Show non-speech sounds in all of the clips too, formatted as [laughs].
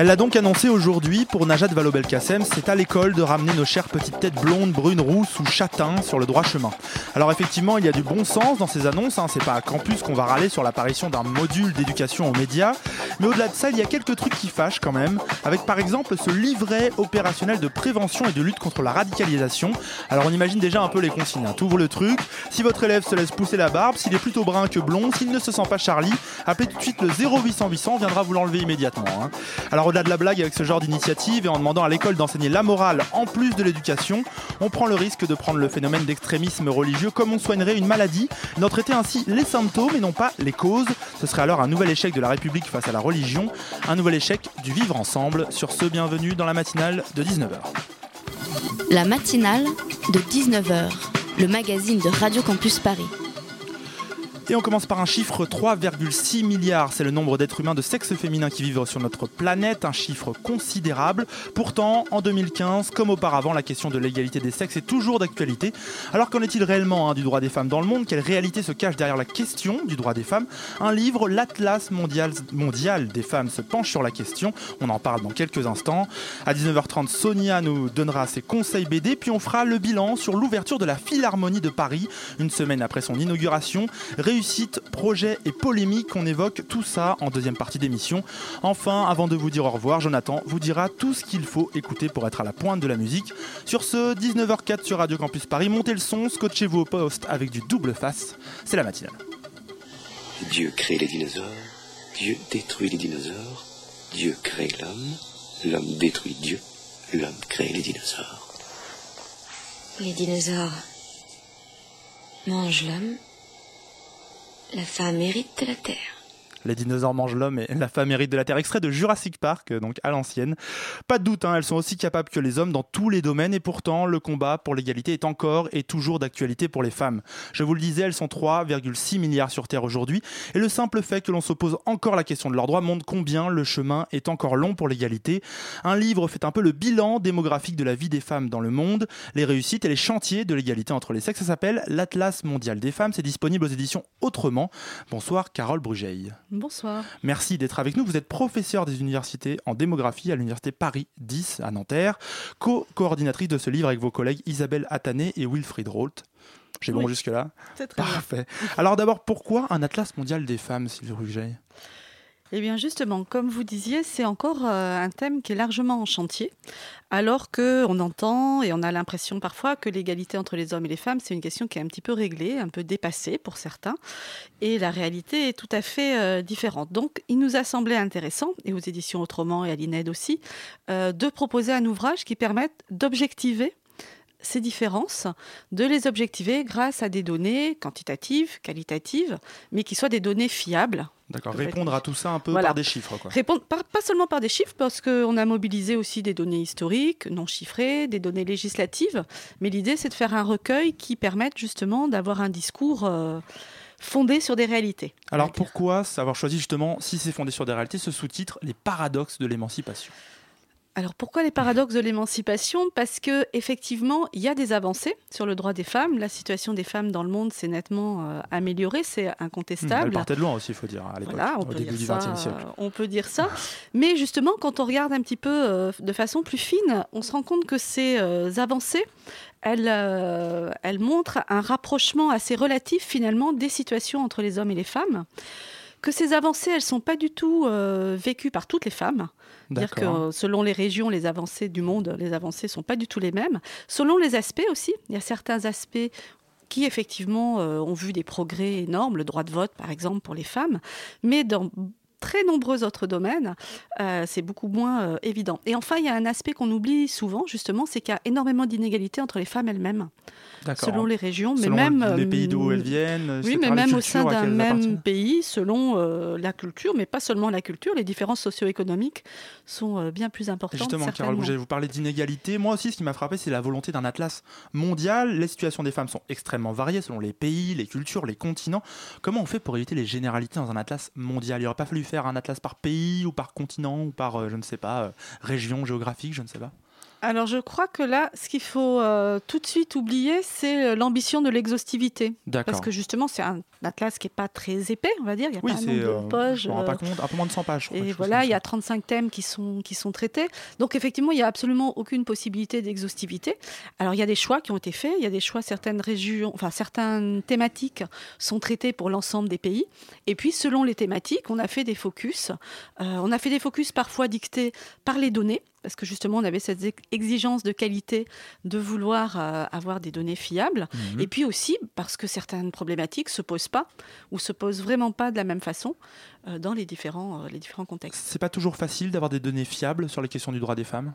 Elle l'a donc annoncé aujourd'hui pour Najat Vallaud-Belkacem, c'est à l'école de ramener nos chères petites têtes blondes, brunes, rousses ou châtains sur le droit chemin. Alors effectivement, il y a du bon sens dans ces annonces, hein. c'est pas à campus qu'on va râler sur l'apparition d'un module d'éducation aux médias, mais au-delà de ça, il y a quelques trucs qui fâchent quand même, avec par exemple ce livret opérationnel de prévention et de lutte contre la radicalisation. Alors on imagine déjà un peu les consignes, hein. t'ouvres le truc, si votre élève se laisse pousser la barbe, s'il est plutôt brun que blond, s'il ne se sent pas Charlie, appelez tout de suite le 0800 800, on viendra vous l'enlever immédiatement. hein. Au-delà de la blague avec ce genre d'initiative et en demandant à l'école d'enseigner la morale en plus de l'éducation, on prend le risque de prendre le phénomène d'extrémisme religieux comme on soignerait une maladie, d'en traiter ainsi les symptômes et non pas les causes. Ce serait alors un nouvel échec de la République face à la religion, un nouvel échec du vivre ensemble. Sur ce, bienvenue dans la matinale de 19h. La matinale de 19h, le magazine de Radio Campus Paris. Et on commence par un chiffre 3,6 milliards. C'est le nombre d'êtres humains de sexe féminin qui vivent sur notre planète, un chiffre considérable. Pourtant, en 2015, comme auparavant, la question de l'égalité des sexes est toujours d'actualité. Alors qu'en est-il réellement hein, du droit des femmes dans le monde? Quelle réalité se cache derrière la question du droit des femmes? Un livre, l'Atlas mondial, mondial des femmes, se penche sur la question. On en parle dans quelques instants. À 19h30, Sonia nous donnera ses conseils BD, puis on fera le bilan sur l'ouverture de la Philharmonie de Paris, une semaine après son inauguration. Réussite, projet et polémique, on évoque tout ça en deuxième partie d'émission. Enfin, avant de vous dire au revoir, Jonathan vous dira tout ce qu'il faut écouter pour être à la pointe de la musique. Sur ce, 19h04 sur Radio Campus Paris, montez le son, scotchez-vous au poste avec du double face. C'est la matinale. Dieu crée les dinosaures, Dieu détruit les dinosaures, Dieu crée l'homme, l'homme détruit Dieu, l'homme crée les dinosaures. Les dinosaures mangent l'homme. La femme hérite la terre. Les dinosaures mangent l'homme et la femme hérite de la Terre. Extrait de Jurassic Park, donc à l'ancienne. Pas de doute, hein, elles sont aussi capables que les hommes dans tous les domaines et pourtant le combat pour l'égalité est encore et toujours d'actualité pour les femmes. Je vous le disais, elles sont 3,6 milliards sur Terre aujourd'hui et le simple fait que l'on se pose encore la question de leurs droits montre combien le chemin est encore long pour l'égalité. Un livre fait un peu le bilan démographique de la vie des femmes dans le monde, les réussites et les chantiers de l'égalité entre les sexes. Ça s'appelle l'Atlas mondial des femmes. C'est disponible aux éditions Autrement. Bonsoir Carole Brugeil. Bonsoir. Merci d'être avec nous. Vous êtes professeur des universités en démographie à l'université Paris 10 à Nanterre, co-coordinatrice de ce livre avec vos collègues Isabelle Attané et Wilfried Rolt. J'ai bon jusque-là C'est très bien. Parfait. Alors d'abord, pourquoi un atlas mondial des femmes, Sylvie Rugeil Eh bien justement, comme vous disiez, c'est encore euh, un thème qui est largement en chantier, alors que on entend et on a l'impression parfois que l'égalité entre les hommes et les femmes, c'est une question qui est un petit peu réglée, un peu dépassée pour certains, et la réalité est tout à fait euh, différente. Donc il nous a semblé intéressant, et aux éditions Autrement et à l'INED aussi, euh, de proposer un ouvrage qui permette d'objectiver ces différences, de les objectiver grâce à des données quantitatives, qualitatives, mais qui soient des données fiables, D'accord, répondre à tout ça un peu Voilà. par des chiffres. Quoi. Répondre par- pas seulement par des chiffres, parce qu'on a mobilisé aussi des données historiques, non chiffrées, des données législatives, mais l'idée c'est de faire un recueil qui permette justement d'avoir un discours euh, fondé sur des réalités. Alors pourquoi avoir choisi justement, si c'est fondé sur des réalités, ce sous-titre, les paradoxes de l'émancipation? Alors pourquoi les paradoxes de l'émancipation? Parce que effectivement, il y a des avancées sur le droit des femmes. La situation des femmes dans le monde s'est nettement euh, améliorée, c'est Elle incontestable. partait de loin aussi, il faut dire, à l'époque, Voilà, on au peut, début dire du ça, XXe siècle. euh, on peut dire ça. Mais justement, quand on regarde un petit peu euh, de façon plus fine, on se rend compte que ces euh, avancées, elles, elles montrent un rapprochement assez relatif finalement des situations entre les hommes et les femmes. Que ces avancées, elles ne sont pas du tout euh, vécues par toutes les femmes. Dire que selon les régions, les avancées du monde, les avancées sont pas du tout les mêmes. Selon les aspects aussi, il y a certains aspects qui effectivement euh, ont vu des progrès énormes, le droit de vote par exemple pour les femmes, mais dans très nombreux autres domaines, euh, c'est beaucoup moins euh, évident. Et enfin, il y a un aspect qu'on oublie souvent, justement, c'est qu'il y a énormément d'inégalités entre les femmes elles-mêmes, selon les régions, mais Selon même les euh, pays d'où elles viennent. Oui, mais même au sein d'un même pays, selon euh, la culture, mais pas seulement la culture, les différences socio-économiques sont euh, bien plus importantes. Justement, Carole. Bouget, vous parlez d'inégalité. Moi aussi, ce qui m'a frappé, c'est la volonté d'un atlas mondial. Les situations des femmes sont extrêmement variées selon les pays, les cultures, les continents. Comment on fait pour éviter les généralités dans un atlas mondial? Il n'aurait pas fallu faire un atlas par pays ou par continent ou par, euh, je ne sais pas, euh, région géographique, je ne sais pas. Alors, je crois que là, ce qu'il faut euh, tout de suite oublier, c'est euh, l'ambition de l'exhaustivité. Parce que justement, c'est un atlas qui n'est pas très épais, on va dire. Il n'y a Oui, pas nombre euh, de pages. je rends euh, pas compte, un peu moins de 100 pages. Et voilà, il y a ça. 35 thèmes qui sont, qui sont traités. Donc effectivement, il n'y a absolument aucune possibilité d'exhaustivité. Alors il y a des choix qui ont été faits, il y a des choix, certaines régions, enfin certaines thématiques sont traitées pour l'ensemble des pays. Et puis selon les thématiques, on a fait des focus. On a fait des focus parfois dictés par les données. Parce que justement, on avait cette ex- exigence de qualité de vouloir euh, avoir des données fiables. Mhm. Et puis aussi parce que certaines problématiques se posent pas ou se posent vraiment pas de la même façon euh, dans les différents, euh, les différents contextes. C'est pas toujours facile d'avoir des données fiables sur les questions du droit des femmes?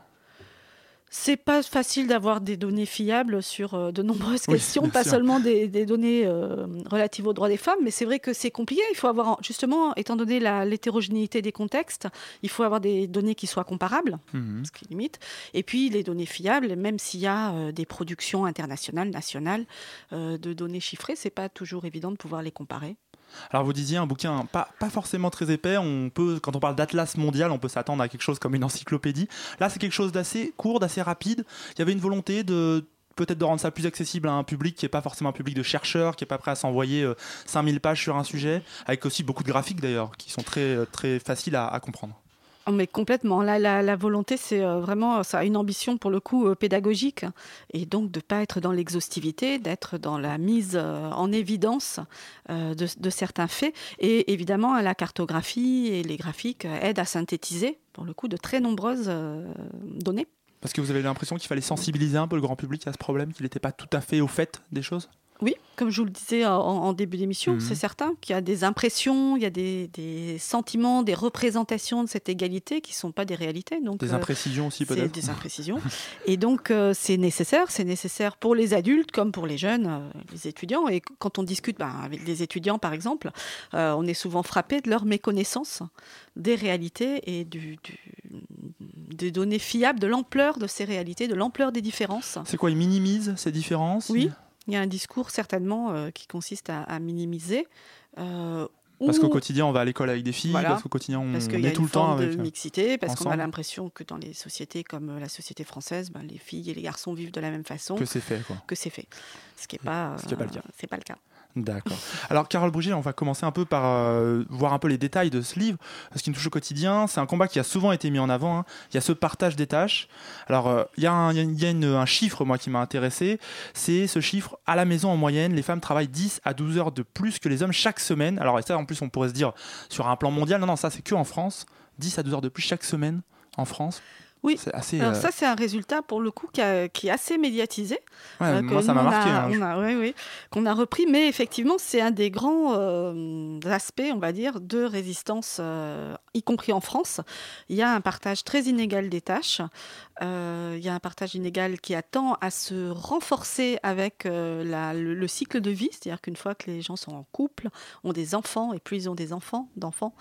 C'est pas facile d'avoir des données fiables sur euh, de nombreuses [laughs] Oui, questions, pas sûr. seulement des, des données euh, relatives aux droits des femmes, mais c'est vrai que c'est compliqué. Il faut avoir, justement, étant donné la- l'hétérogénéité des contextes, il faut avoir des données qui soient comparables, Mhm. ce qui limite, et puis les données fiables, même s'il y a euh, des productions internationales, nationales, euh, de données chiffrées, c'est pas toujours évident de pouvoir les comparer. Alors vous disiez un bouquin pas, pas forcément très épais. On peut, quand on parle d'atlas mondial, on peut s'attendre à quelque chose comme une encyclopédie. Là, c'est quelque chose d'assez court, d'assez rapide. Il y avait une volonté de peut-être de rendre ça plus accessible à un public qui n'est pas forcément un public de chercheurs, qui n'est pas prêt à s'envoyer euh, 5000 pages sur un sujet, avec aussi beaucoup de graphiques d'ailleurs, qui sont très, euh, très faciles à comprendre. Oh, Mais complètement. Là, la, la volonté, c'est euh, vraiment, ça une ambition pour le coup euh, pédagogique, et donc de pas être dans l'exhaustivité, d'être dans la mise euh, en évidence de, de certains faits. Et évidemment, la cartographie et les graphiques aident à synthétiser, pour le coup, de très nombreuses données. Parce que vous avez l'impression qu'il fallait sensibiliser un peu le grand public à ce problème, qu'il n'était pas tout à fait au fait des choses? Oui, comme je vous le disais en, en début d'émission, Mhm. c'est certain qu'il y a des impressions, il y a des, des sentiments, des représentations de cette égalité qui ne sont pas des réalités. Donc, Des euh, imprécisions aussi peut-être des [laughs] imprécisions. Et donc, euh, c'est nécessaire. C'est nécessaire pour les adultes comme pour les jeunes, euh, les étudiants. Et quand on discute ben, avec des étudiants, par exemple, euh, on est souvent frappé de leur méconnaissance des réalités et du, du- des données fiables, de l'ampleur de ces réalités, de l'ampleur des différences. C'est quoi Ils minimisent ces différences? Oui. Il y a un discours certainement euh, qui consiste à, à minimiser. euh, Parce qu'au quotidien, on va à l'école avec des filles, Voilà. parce qu'au quotidien, on, parce on y a est tout une le temps avec. de euh, mixité, parce qu'on a l'impression que dans les sociétés comme euh, la société française, ben, les filles et les garçons vivent de la même façon, que c'est fait quoi. que c'est fait. Ce qui n'est pas, est pas le euh, cas. c'est pas le cas. D'accord. Alors, Carole Brugier, on va commencer un peu par euh, voir un peu les détails de ce livre. Ce qui me touche au quotidien, c'est un combat qui a souvent été mis en avant. hein. Il y a ce partage des tâches. Alors, euh, il y a, un chiffre, moi, qui m'a intéressé. C'est ce chiffre, à la maison, en moyenne, les femmes travaillent 10 à 12 heures de plus que les hommes chaque semaine. Alors, et ça, en plus, on pourrait se dire, sur un plan mondial, non, non, ça, c'est que en France. 10 à 12 heures de plus chaque semaine en France. Oui. C'est assez. Alors euh, ça, c'est un résultat pour le coup qui, a- qui est assez médiatisé. ouais, euh, moi, ça m'a marqué. hein. ouais, ouais, qu'on a repris, mais effectivement, c'est un des grands euh, aspects, on va dire, de résistance, euh, y compris en France. Il y a un partage très inégal des tâches. Euh, il y a un partage inégal qui attend à se renforcer avec euh, la- le, le cycle de vie, c'est-à-dire qu'une fois que les gens sont en couple, ont des enfants, et plus ils ont des enfants, d'enfants,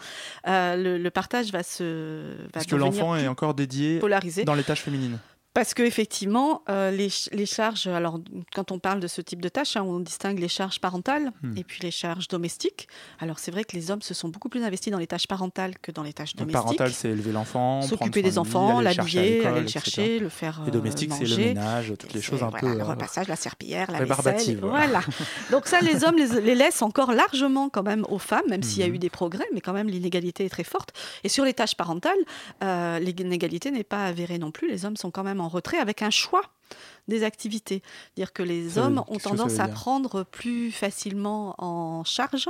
euh, le, le partage va se va Parce que l'enfant est encore dédié polarisé. dans les tâches féminines. Parce que effectivement, euh, les, ch- les charges, alors quand on parle de ce type de tâches, hein, on distingue les charges parentales Hmm. et puis les charges domestiques. Alors c'est vrai que les hommes se sont beaucoup plus investis dans les tâches parentales que dans les tâches Donc, domestiques. parental, c'est élever l'enfant, S'occuper des enfants, l'habiller, aller le chercher, le faire Et euh, domestique, c'est le ménage, toutes les choses un voilà, peu. Le euh, repassage, la serpillière, la vaisselle. voilà. Voilà. [laughs] Donc ça, les hommes les, les laissent encore largement quand même aux femmes, même s'il y a Mhm. eu des progrès, mais quand même l'inégalité est très forte. Et sur les tâches parentales, euh, l'inégalité n'est pas avérée non plus. Les hommes sont quand même en retrait avec un choix des activités. Dire que les Ça veut- hommes ont tendance à prendre plus facilement en charge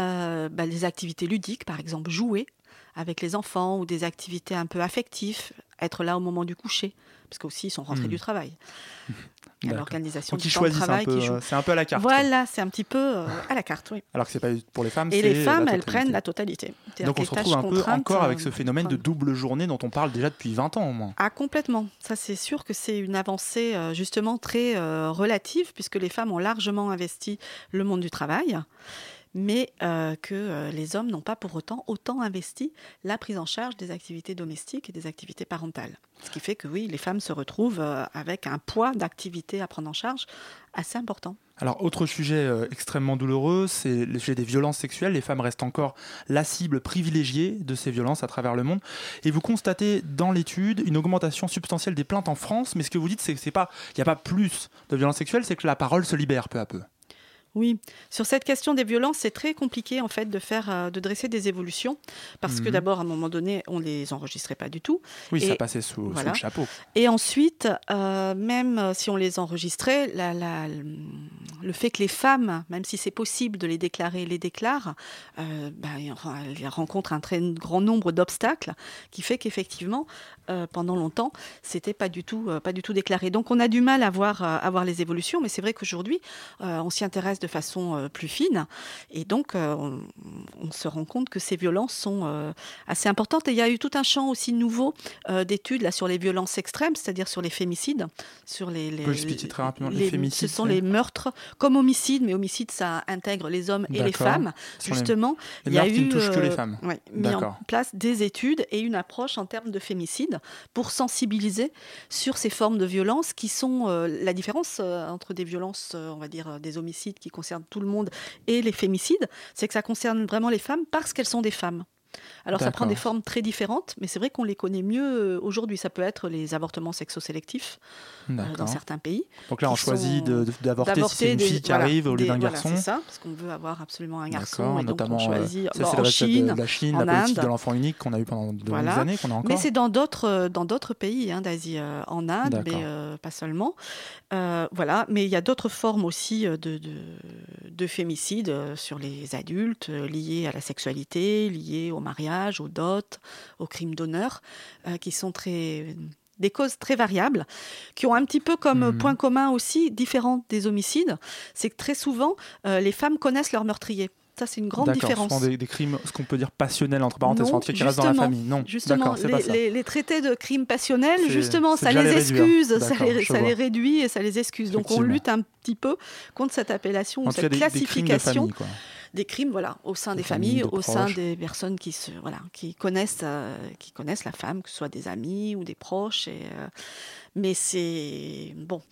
euh, bah, les activités ludiques, par exemple jouer avec les enfants ou des activités un peu affectives, être là au moment du coucher, parce qu'aussi ils sont rentrés Hmm. du travail. Il y a l'organisation Donc du temps de choisissent un travail peu, qui joue. euh, c'est un peu à la carte. Voilà, c'est un petit peu euh, à la carte, oui. Alors que c'est pas pour les femmes. Et les femmes, elles prennent la totalité. Donc on se retrouve un peu encore avec euh, ce phénomène de double journée dont on parle déjà depuis 20 ans au moins. Ah, complètement. Ça, c'est sûr que c'est une avancée justement très euh, relative, puisque les femmes ont largement investi le monde du travail, mais euh, que euh, les hommes n'ont pas pour autant autant investi la prise en charge des activités domestiques et des activités parentales. Ce qui fait que oui, les femmes se retrouvent euh, avec un poids d'activités à prendre en charge assez important. Alors, autre sujet extrêmement douloureux, c'est le sujet des violences sexuelles. Les femmes restent encore la cible privilégiée de ces violences à travers le monde. Et vous constatez dans l'étude une augmentation substantielle des plaintes en France. Mais ce que vous dites, c'est que c'est pas, il n'y a pas plus de violences sexuelles, c'est que la parole se libère peu à peu. Oui, sur cette question des violences, c'est très compliqué en fait de faire, euh, de dresser des évolutions, parce que Mhm. d'abord à un moment donné, on les enregistrait pas du tout, Oui, Et- ça passait sous, le chapeau. Et ensuite, euh, même euh, si on les enregistrait, la- la- le fait que les femmes, même si c'est possible de les déclarer, les déclarent, euh, ben, elles rencontrent un très grand nombre d'obstacles qui fait qu'effectivement, euh, pendant longtemps, c'était pas du tout, pas du tout déclaré. Donc, on a du mal à voir, à voir les évolutions, mais c'est vrai qu'aujourd'hui, on s'y intéresse de façon euh, plus fine, et donc euh, on, on se rend compte que ces violences sont euh, assez importantes. Et il y a eu tout un champ aussi nouveau d'études là sur les violences extrêmes, c'est-à-dire sur les fémicides, sur les. les expliquer très rapidement les fémicides, Ce sont les meurtres comme homicides, mais homicide ça intègre les hommes et les femmes. Les- Justement, les il y a eu ne touchent que les femmes. ouais, mis en place des études et une approche en termes de fémicide pour sensibiliser sur ces formes de violence qui sont euh, la différence entre des violences, on va dire des homicides qui concernent tout le monde et les fémicides, c'est que ça concerne vraiment les femmes parce qu'elles sont des femmes. Alors ça prend des formes très différentes, mais c'est vrai qu'on les connaît mieux euh, aujourd'hui. Ça peut être les avortements sexosélectifs euh, dans certains pays. Donc là, on choisit d'avorter si c'est une des- fille qui voilà, arrive au lieu d'un voilà, garçon. c'est ça, parce qu'on veut avoir absolument un garçon. Et donc notamment on euh, choisit ça, bon, c'est en Chine, de la Chine, en la politique Inde. de l'enfant unique qu'on a eu pendant de longues années, qu'on a encore. Mais c'est dans d'autres dans d'autres pays hein, d'Asie, euh, en Inde, mais euh, pas seulement. Voilà, mais il y a d'autres formes aussi de, de, de fémicide sur les adultes liées à la sexualité, liées au mariage, aux dots, aux crimes d'honneur, euh, qui sont très des causes très variables, qui ont un petit peu comme Mhm. point commun aussi, différent des homicides, c'est que très souvent, euh, les femmes connaissent leur meurtrier. Ça, c'est une grande différence. souvent des, des crimes, ce qu'on peut dire passionnels, entre parenthèses, Non, qui restent dans la famille. Non, Justement, c'est pas les, ça. les- les traités de crimes passionnels, justement, c'est ça les les excuse, ça, les, ça les réduit et ça les excuse. Donc on lutte un petit peu contre cette appellation, cette des, des des crimes, voilà, au sein De des famille, familles, de au sein des personnes qui se, voilà, qui connaissent, euh, qui connaissent la femme, que ce soit des amis ou des proches. Et, euh, mais c'est bon.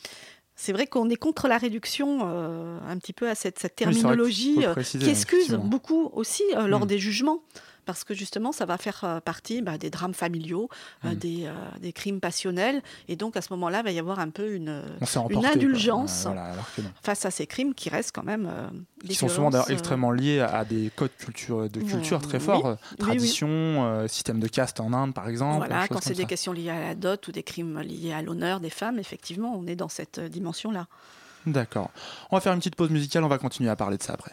C'est vrai qu'on est contre la réduction euh, un petit peu à cette, cette terminologie qui excuse beaucoup aussi euh, lors Mm. des jugements. Parce que justement, ça va faire euh, partie bah, des drames familiaux, euh, Mm. des, euh, des crimes passionnels. Et donc, à ce moment-là, il va y avoir un peu une, indulgence Voilà, face à ces crimes qui restent quand même. Qui sont souvent d'ailleurs extrêmement liés à des codes culture, de culture très forts, oui. tradition, système de caste en Inde par exemple. Voilà, quand c'est des ça. questions liées à la dot ou des crimes liés à l'honneur des femmes, effectivement, on est dans cette dimension-là. D'accord. On va faire une petite pause musicale, on va continuer à parler de ça après.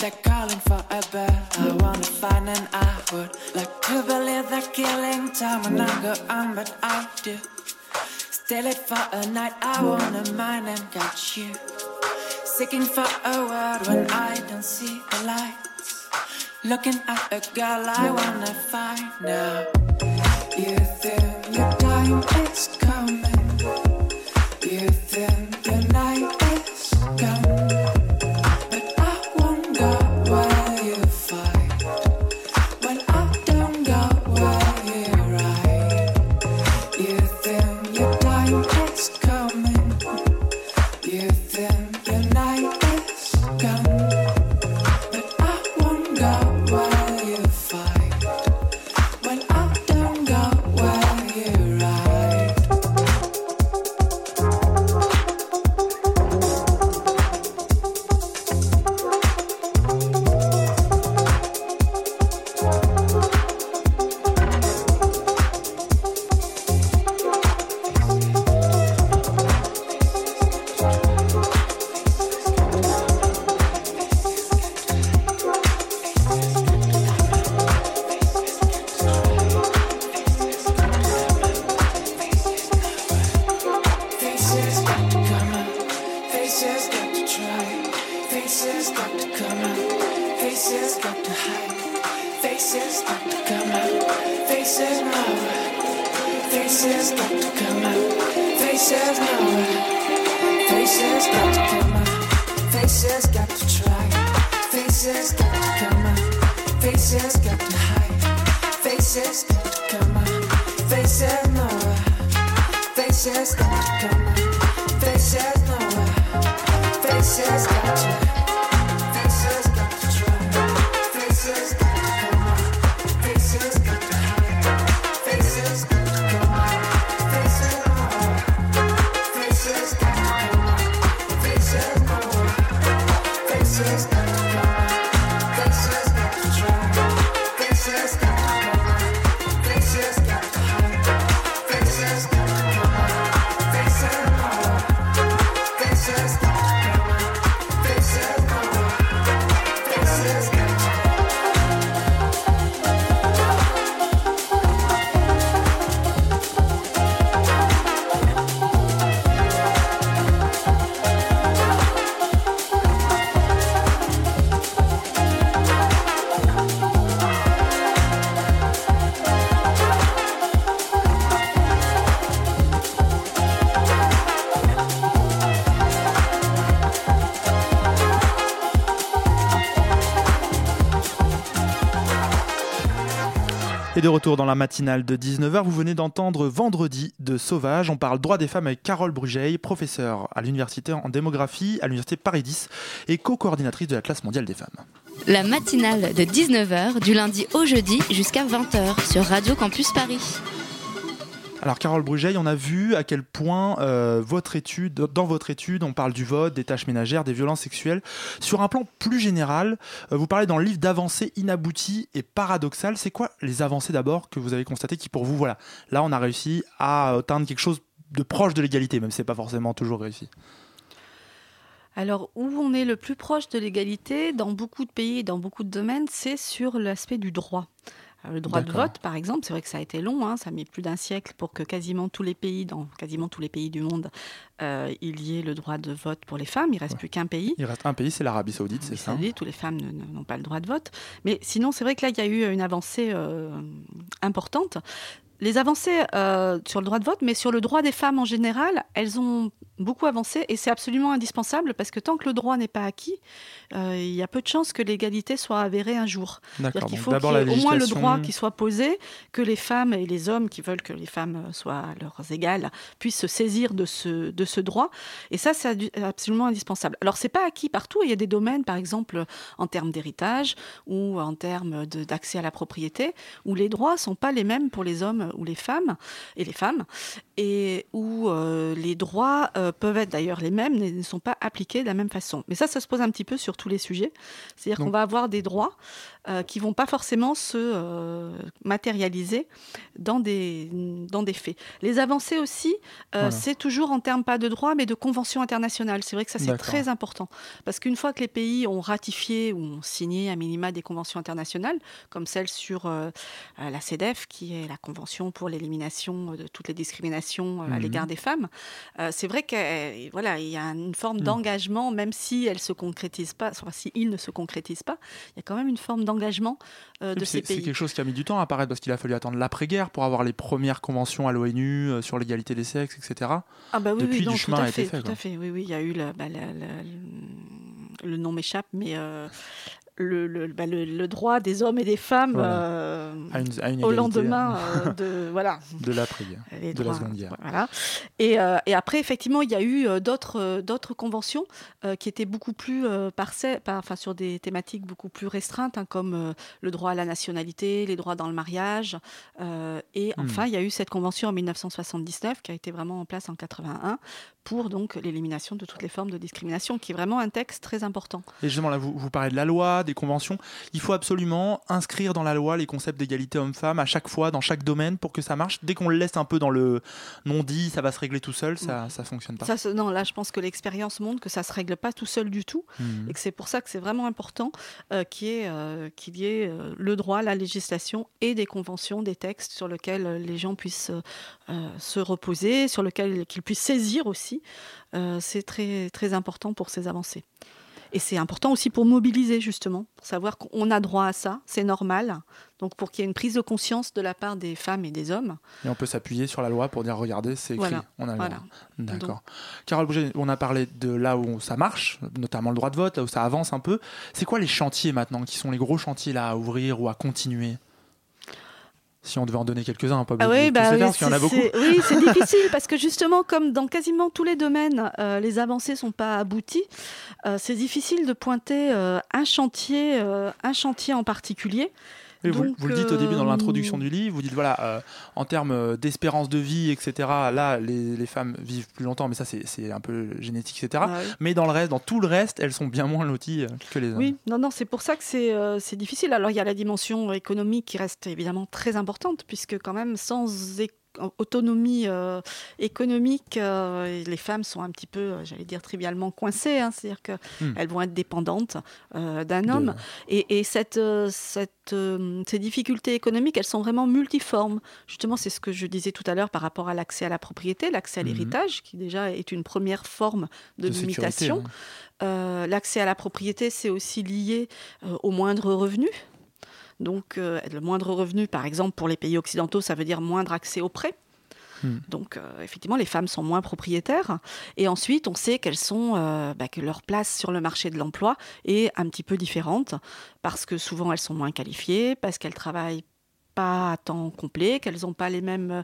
They're calling for a bird. I wanna find an I would like to believe they're killing time when I go on, but I do. Steal it for a night. I wanna mine and got you. Seeking for a word when I don't see the lights. Looking at a girl I wanna find now. You think your time is Et de retour dans la matinale de 19h, vous venez d'entendre Vendredi de Sauvage. On parle droit des femmes avec Carole Brugeil, professeure à l'université en démographie à l'université Paris 10 et co-coordinatrice de la classe mondiale des femmes. La matinale de 19h du lundi au jeudi jusqu'à 20h sur Radio Campus Paris. Alors Carole Brugeil, on a vu à quel point euh, votre étude, dans votre étude, on parle du vote, des tâches ménagères, des violences sexuelles. Sur un plan plus général, euh, vous parlez dans le livre d'avancées inabouties et paradoxales. C'est quoi les avancées d'abord que vous avez constatées qui pour vous, voilà, là on a réussi à atteindre quelque chose de proche de l'égalité, même si c'est pas forcément toujours réussi? Alors, où on est le plus proche de l'égalité, dans beaucoup de pays et dans beaucoup de domaines, c'est sur l'aspect du droit. Alors, Le droit de vote, par exemple, c'est vrai que ça a été long, hein, ça a mis plus d'un siècle pour que quasiment tous les pays, dans quasiment tous les pays du monde, euh, il y ait le droit de vote pour les femmes. Il reste Ouais. plus qu'un pays. Il reste un pays, c'est l'Arabie Saoudite, c'est ça Saoudite, où les femmes ne- ne- n'ont pas le droit de vote. Mais sinon, c'est vrai que là, il y a eu une avancée euh, importante. Les avancées euh, sur le droit de vote, mais sur le droit des femmes en général, elles ont beaucoup avancé et c'est absolument indispensable parce que tant que le droit n'est pas acquis, euh, il y a peu de chances que l'égalité soit avérée un jour. D'accord. Donc faut qu'il y ait au moins le droit qui soit posé, que les femmes et les hommes qui veulent que les femmes soient leurs égales puissent se saisir de ce, de ce droit. Et ça, c'est absolument indispensable. Alors, c'est pas acquis partout. Il y a des domaines, par exemple, en termes d'héritage ou en termes d'accès à la propriété, où les droits sont pas les mêmes pour les hommes ou les femmes et les femmes, et où euh, les droits euh, peuvent être d'ailleurs les mêmes, mais ne sont pas appliqués de la même façon. Mais ça, ça se pose un petit peu sur tous les sujets. C'est-à-dire qu'on va avoir des droits euh, qui vont pas forcément se euh, matérialiser dans des, dans des faits. Les avancées aussi, euh, Voilà. c'est toujours en termes pas de droit, mais de conventions internationales. C'est vrai que ça, c'est très important. Parce qu'une fois que les pays ont ratifié ou ont signé à minima des conventions internationales, comme celle sur euh, la CEDEF, qui est la convention pour l'élimination de toutes les discriminations à Mhm. l'égard des femmes, c'est vrai qu'il voilà, il y a une forme Mhm. d'engagement, même si elle se concrétise pas, enfin, si il ne se concrétise pas, il y a quand même une forme d'engagement euh, de ces C'est c'est pays. quelque chose qui a mis du temps à apparaître parce qu'il a fallu attendre l'après-guerre pour avoir les premières conventions à l'ONU euh, sur l'égalité des sexes, etc. Ah bah oui, Depuis, oui, du non, chemin tout à a été fait, fait, tout à fait. Oui, oui, il y a eu le, bah, la- la- le, le nom m'échappe, mais euh, le, le, bah, le- le droit des hommes et des femmes Voilà. euh, À une, à une au lendemain euh, de [laughs] voilà. de l'après-guerre, [laughs] les de la droits, Seconde Guerre. Voilà. Et, euh, et après, effectivement, il y a eu euh, d'autres euh, d'autres conventions qui étaient beaucoup plus parcelles, par, enfin, sur des thématiques beaucoup plus restreintes, hein, comme le droit à la nationalité, les droits dans le mariage. et Hmm. enfin, il y a eu cette convention en 1979 qui a été vraiment en place en 81 pour donc l'élimination de toutes les formes de discrimination, qui est vraiment un texte très important. Et justement, là, vous, vous parlez de la loi, des conventions. Il faut absolument inscrire dans la loi les concepts d'égalité homme-femme à chaque fois, dans chaque domaine, pour que ça marche. Dès qu'on le laisse un peu dans le non-dit, ça va se régler tout seul, ça ça fonctionne pas. Ça, non, là, je pense que l'expérience montre que ça se règle pas tout seul du tout. Mhm. et que c'est pour ça que c'est vraiment important euh, qu'il y ait, euh, qu'il y ait, euh, le droit, la législation et des conventions, des textes sur lesquels les gens puissent se reposer, sur lesquels qu'ils puissent saisir aussi. Euh, c'est très, très important pour ces avancées. Et c'est important aussi pour mobiliser, justement, pour savoir qu'on a droit à ça, c'est normal. Donc, pour qu'il y ait une prise de conscience de la part des femmes et des hommes. Et on peut s'appuyer sur la loi pour dire regardez, c'est écrit, Voilà, on a le voilà. droit. D'accord. Carole Bouget, on a parlé de là où ça marche, notamment le droit de vote, là où ça avance un peu. C'est quoi les chantiers maintenant qui sont les gros chantiers là à ouvrir ou à continuer? Si on devait en donner quelques-uns, pas Ah oui, bah oui, faire, parce qu'il y en a c'est- beaucoup. c'est- oui, c'est difficile parce que justement, comme dans quasiment tous les domaines, euh, les avancées sont pas abouties. euh, c'est difficile de pointer euh, un chantier, euh, un chantier en particulier. Et vous, Donc, vous le dites au début dans euh, l'introduction du livre, vous dites voilà, euh, en termes euh, d'espérance de vie, etc., là, les, les femmes vivent plus longtemps, mais ça, c'est un peu génétique, etc. Ah oui. Mais dans le reste, dans tout le reste, elles sont bien moins loties que les hommes. Oui, non, non, c'est pour ça que c'est euh, difficile. Alors, il y a la dimension économique qui reste évidemment très importante, puisque quand même, sans é- autonomie euh, économique, euh, les femmes sont un petit peu, euh, j'allais dire, trivialement coincées. hein. C'est-à-dire Hmm. qu'elles vont être dépendantes euh, d'un De- homme. Et, et cette, cette, ces difficultés économiques, elles sont vraiment multiformes. Justement, c'est ce que je disais tout à l'heure par rapport à l'accès à la propriété, l'accès à Mhm. l'héritage, qui déjà est une première forme de, limitation. hein. Euh, L'accès à la propriété, c'est aussi lié euh, au moindre revenu. Donc, euh, le moindre revenu, par exemple, pour les pays occidentaux, ça veut dire moindre accès aux prêts. Hmm. Donc, euh, effectivement, les femmes sont moins propriétaires. Et ensuite, on sait qu'elles sont, euh, bah, que leur place sur le marché de l'emploi est un petit peu différente parce que souvent elles sont moins qualifiées, parce qu'elles travaillent pas à temps complet, qu'elles n'ont pas les mêmes, euh,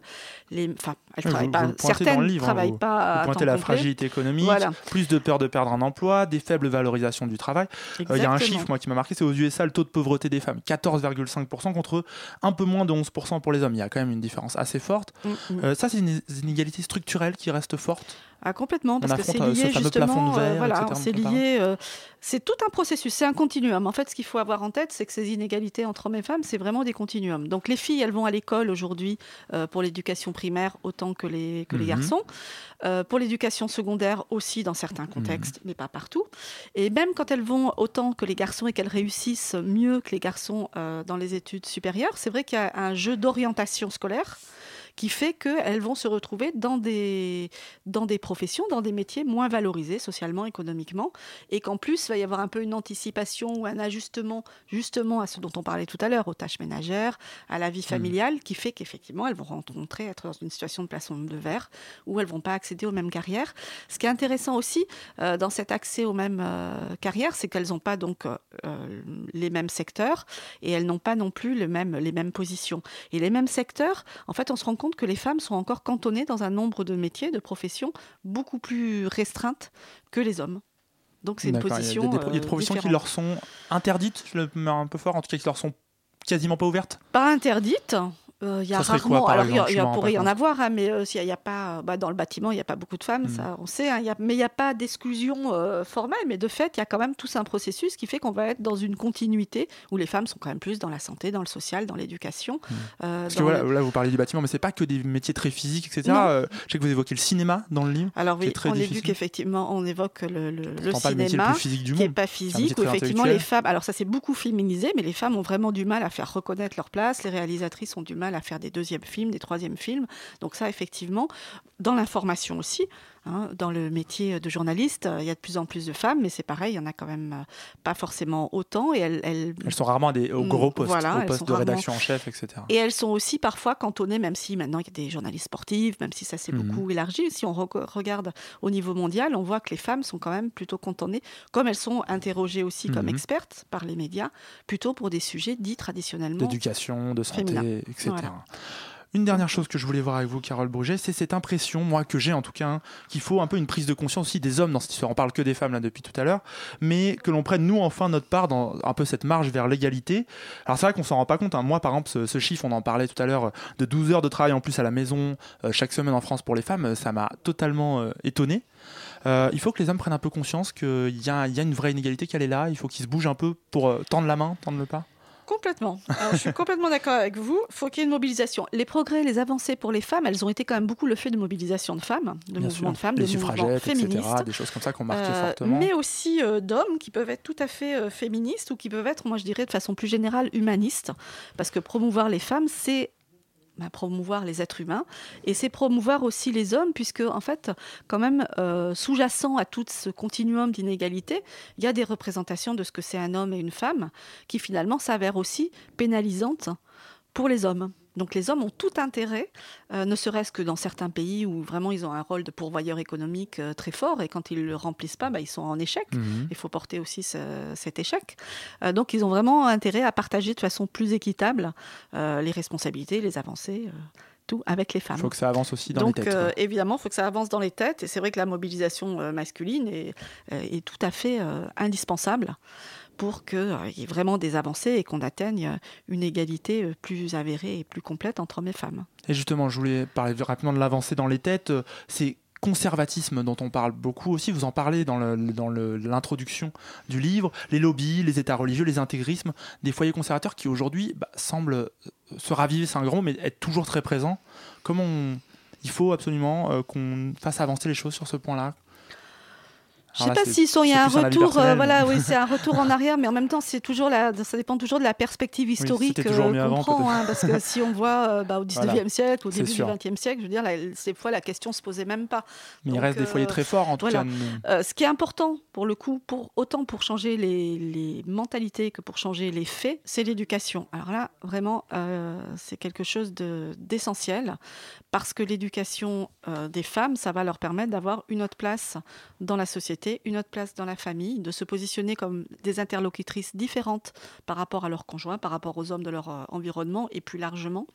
les, enfin, elles Oui, travaillent vous- pas. vous certaines livre, hein, travaillent vous- pas à Vous temps pointez la complet. fragilité économique, Voilà. plus de peur de perdre un emploi, des faibles valorisations du travail. Euh, Il y a un chiffre moi, qui m'a marqué, c'est aux USA le taux de pauvreté des femmes, 14,5% contre un peu moins de 11% pour les hommes. Il y a quand même une différence assez forte. Mm, mm. Euh, ça, c'est une inégalité structurelle qui reste forte? Ah, complètement, parce que c'est euh, ce lié justement, euh, voilà, c'est lié, euh, c'est tout un processus, c'est un continuum. En fait, ce qu'il faut avoir en tête, c'est que ces inégalités entre hommes et femmes, c'est vraiment des continuums. Donc les filles, elles vont à l'école aujourd'hui pour l'éducation primaire autant que les, que les Mhm. garçons. Pour l'éducation secondaire aussi dans certains contextes, mais pas partout. Et même quand elles vont autant que les garçons et qu'elles réussissent mieux que les garçons dans les études supérieures, c'est vrai qu'il y a un jeu d'orientation scolaire qui fait qu'elles vont se retrouver dans des, dans des professions, dans des métiers moins valorisés socialement, économiquement, et qu'en plus, il va y avoir un peu une anticipation ou un ajustement justement à ce dont on parlait tout à l'heure, aux tâches ménagères, à la vie familiale, qui fait qu'effectivement, elles vont rencontrer, être dans une situation de plafond de verre, où elles vont pas accéder aux mêmes carrières. Ce qui est intéressant aussi euh, dans cet accès aux mêmes euh, carrières, c'est qu'elles n'ont pas donc euh, les mêmes secteurs et elles n'ont pas non plus le même, les mêmes positions. Et les mêmes secteurs, en fait, on se rend compte que les femmes sont encore cantonnées dans un nombre de métiers, de professions beaucoup plus restreintes que les hommes. Donc c'est une D'accord, il y a position. des, des pro- il y a des euh, professions qui leur sont interdites, je le mets un peu fort, en tout cas qui leur sont quasiment pas ouvertes? Pas euh, Il y a Ça quoi, rarement. par alors, il y a- exemple y, a- pourrait y en avoir, hein, mais euh, n'y a, pas. bah, dans le bâtiment, il n'y a pas beaucoup de femmes, Mm. ça, on sait. hein, il y a- mais il n'y a pas d'exclusion euh, formelle. Mais de fait, il y a quand même tout un processus qui fait qu'on va être dans une continuité où les femmes sont quand même plus dans la santé, dans le social, dans l'éducation. euh, Mm. Parce que dans voilà, le- là, vous parlez du bâtiment, mais c'est pas que des métiers très physiques, etc. Euh, je sais que vous évoquez le cinéma dans le livre. Alors oui, on difficile. qu'effectivement, on évoque le, cinéma. plus physique du qui n'est pas physique, où effectivement les femmes, alors ça s'est beaucoup féminisé, mais les femmes ont vraiment du mal à faire reconnaître leur place, les réalisatrices ont du mal à faire des deuxièmes films, des troisièmes films, donc ça effectivement, dans l'information aussi, hein, dans le métier de journaliste, il y a de plus en plus de femmes, mais c'est pareil, il y en a quand même euh, pas forcément autant, et elles, elles- Elles sont rarement des, aux Mm, gros postes, voilà, aux elles postes sont de rarement- rédaction en chef, etc. et elles sont aussi parfois cantonnées, même si maintenant il y a des journalistes sportifs, même si ça s'est Mhm. beaucoup élargi. Si on re- regarde au niveau mondial, on voit que les femmes sont quand même plutôt cantonnées, comme elles sont interrogées aussi comme Mhm. expertes par les médias, plutôt pour des sujets dits traditionnellement. d'éducation, de santé, féminin. etc. Voilà. Une dernière chose que je voulais voir avec vous, Carole Bruget, c'est cette impression, moi, que j'ai en tout cas, hein, qu'il faut un peu une prise de conscience aussi des hommes dans cette histoire. On parle que des femmes là depuis tout à l'heure, mais que l'on prenne nous enfin notre part dans un peu cette marche vers l'égalité. Alors c'est vrai qu'on s'en rend pas compte. hein. Moi, par exemple, ce, chiffre, on en parlait tout à l'heure, de 12 heures de travail en plus à la maison euh, chaque semaine en France pour les femmes, euh, ça m'a totalement euh, étonné. Euh, il faut que les hommes prennent un peu conscience qu'il y, y a une vraie inégalité, qu'elle est là. Il faut qu'ils se bougent un peu pour euh, tendre la main, tendre le pas. Complètement. Alors, je suis complètement d'accord avec vous. Il faut qu'il y ait une mobilisation. Les progrès, les avancées pour les femmes, elles ont été quand même beaucoup le fait de mobilisation de femmes, de Bien mouvements sûr. de femmes, les de mouvements etc. féministes. Des choses comme ça qui ont marqué Euh, fortement. mais aussi euh, d'hommes qui peuvent être tout à fait euh, féministes ou qui peuvent être, moi je dirais, de façon plus générale, humanistes. Parce que promouvoir les femmes, c'est bah, promouvoir les êtres humains et c'est promouvoir aussi les hommes puisque en fait quand même euh, sous-jacent à tout ce continuum d'inégalité il y a des représentations de ce que c'est un homme et une femme qui finalement s'avèrent aussi pénalisantes pour les hommes. Donc les hommes ont tout intérêt, euh, ne serait-ce que dans certains pays où vraiment ils ont un rôle de pourvoyeur économique euh, très fort et quand ils ne le remplissent pas, bah, ils sont en échec. Mhm. Il faut porter aussi ce- cet échec. Euh, donc ils ont vraiment intérêt à partager de façon plus équitable les responsabilités, les avancées, tout avec les femmes. Il faut que ça avance aussi dans Donc les têtes. euh, quoi. évidemment, il faut que ça avance dans les têtes et c'est vrai que la mobilisation euh, masculine est, est tout à fait euh, indispensable pour qu'il y ait vraiment des avancées et qu'on atteigne euh, une égalité euh, plus avérée et plus complète entre hommes et femmes. Et justement, je voulais parler rapidement de l'avancée dans les têtes. euh, C'est conservatisme dont on parle beaucoup aussi, vous en parlez dans l'introduction du livre, les lobbies, les états religieux, les intégrismes, des foyers conservateurs qui aujourd'hui bah, semblent euh, se raviver, c'est un grand mot, mais être toujours très présents. Comment il faut absolument euh, qu'on fasse avancer les choses sur ce point-là? Je Alors sais pas c'est- s'il sont- il y a un retour, euh, voilà, oui, c'est un [laughs] retour en arrière, mais en même temps, c'est toujours la, ça dépend toujours de la perspective historique toujours euh, qu'on prend, hein, parce que [laughs] si on voit euh, bah, au 19e Voilà, siècle, au début sûr. du 20e siècle, je veux dire, là, ces fois, la question se posait même pas. Mais il reste des foyers euh, très forts, en tout voilà. cas. ce qui est important pour le coup, pour, autant pour changer les, les mentalités que pour changer les faits, c'est l'éducation. Alors là, vraiment, c'est quelque chose de- d'essentiel parce que l'éducation des femmes, ça va leur permettre d'avoir une autre place dans la société, une autre place dans la famille, de se positionner comme des interlocutrices différentes par rapport à leurs conjoints, par rapport aux hommes de leur euh, environnement et plus largement.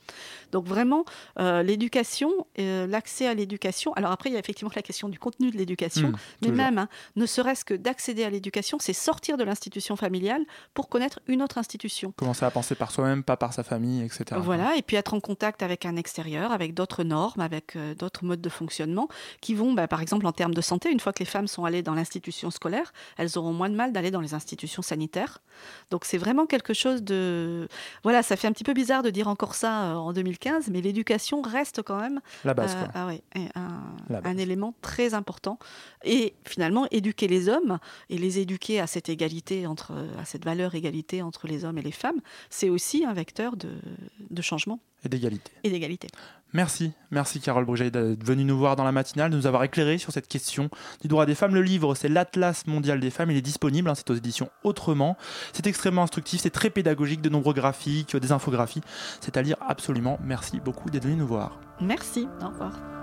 Donc vraiment, euh, l'éducation, euh, l'accès à l'éducation. Alors après, il y a effectivement la question du contenu de l'éducation, Mmh, mais toujours. même, hein, ne serait-ce que d'accéder à l'éducation, c'est sortir de l'institution familiale pour connaître une autre institution. Commencer à penser par soi-même, pas par sa famille, etc. Voilà, et puis être en contact avec un extérieur, avec d'autres normes, avec euh, d'autres modes de fonctionnement qui vont, bah, par exemple, en termes de santé, une fois que les femmes sont allées dans l'institution scolaire, elles auront moins de mal d'aller dans les institutions sanitaires. Donc c'est vraiment quelque chose de... Voilà, ça fait un petit peu bizarre de dire encore ça euh, en 2015, mais l'éducation reste quand même La base, euh, ah ouais, et un, La base. un élément très important. Et finalement, éduquer les hommes et les éduquer à cette égalité entre, à cette valeur égalité entre les hommes et les femmes, c'est aussi un vecteur de, de changement Et d'égalité. et d'égalité. Merci, merci Carole Bruget d'être venue nous voir dans la matinale, de nous avoir éclairé sur cette question du droit des femmes. Le livre, c'est l'Atlas mondial des femmes, il est disponible, hein, c'est aux éditions Autrement. C'est extrêmement instructif, c'est très pédagogique, de nombreux graphiques, des infographies. C'est à lire absolument. Merci beaucoup d'être venu nous voir. Merci, au revoir.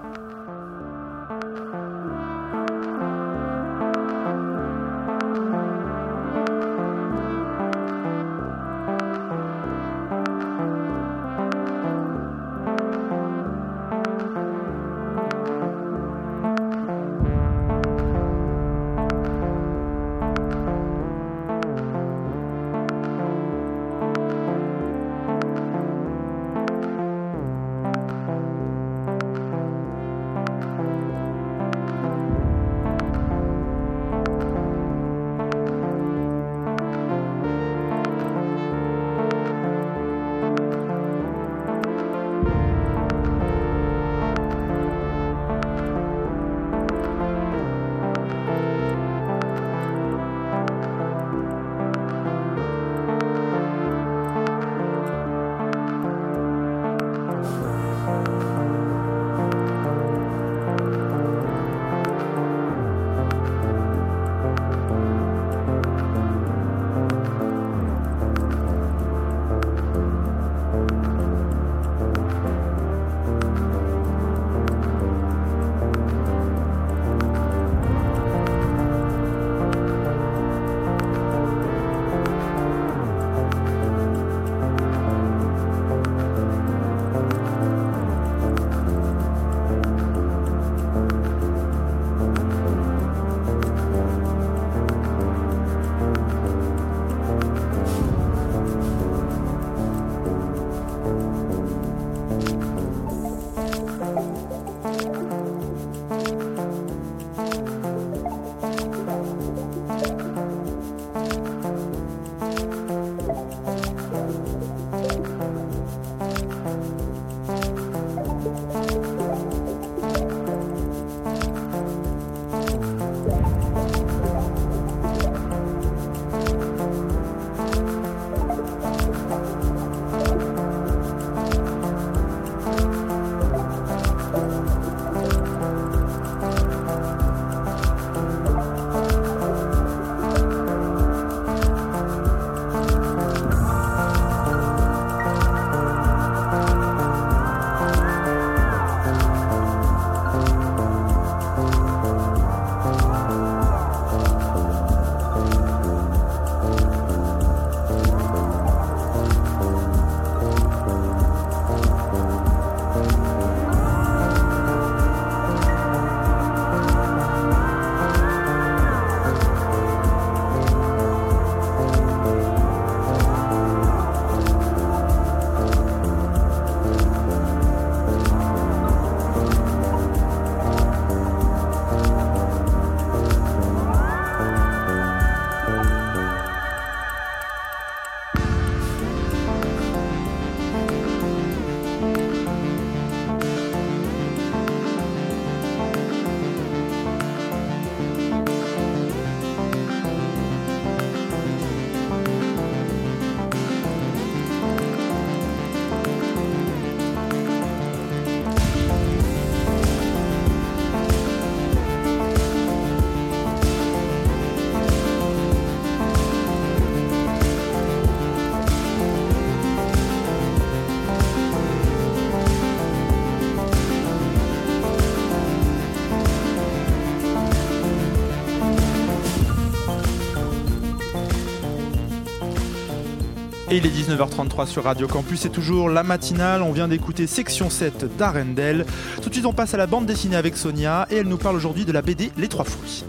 Il est 19h33 sur Radio Campus, c'est toujours la matinale. On vient d'écouter section 7 d'Arendelle. Tout de suite, on passe à la bande dessinée avec Sonia et elle nous parle aujourd'hui de la BD Les Trois Fruits.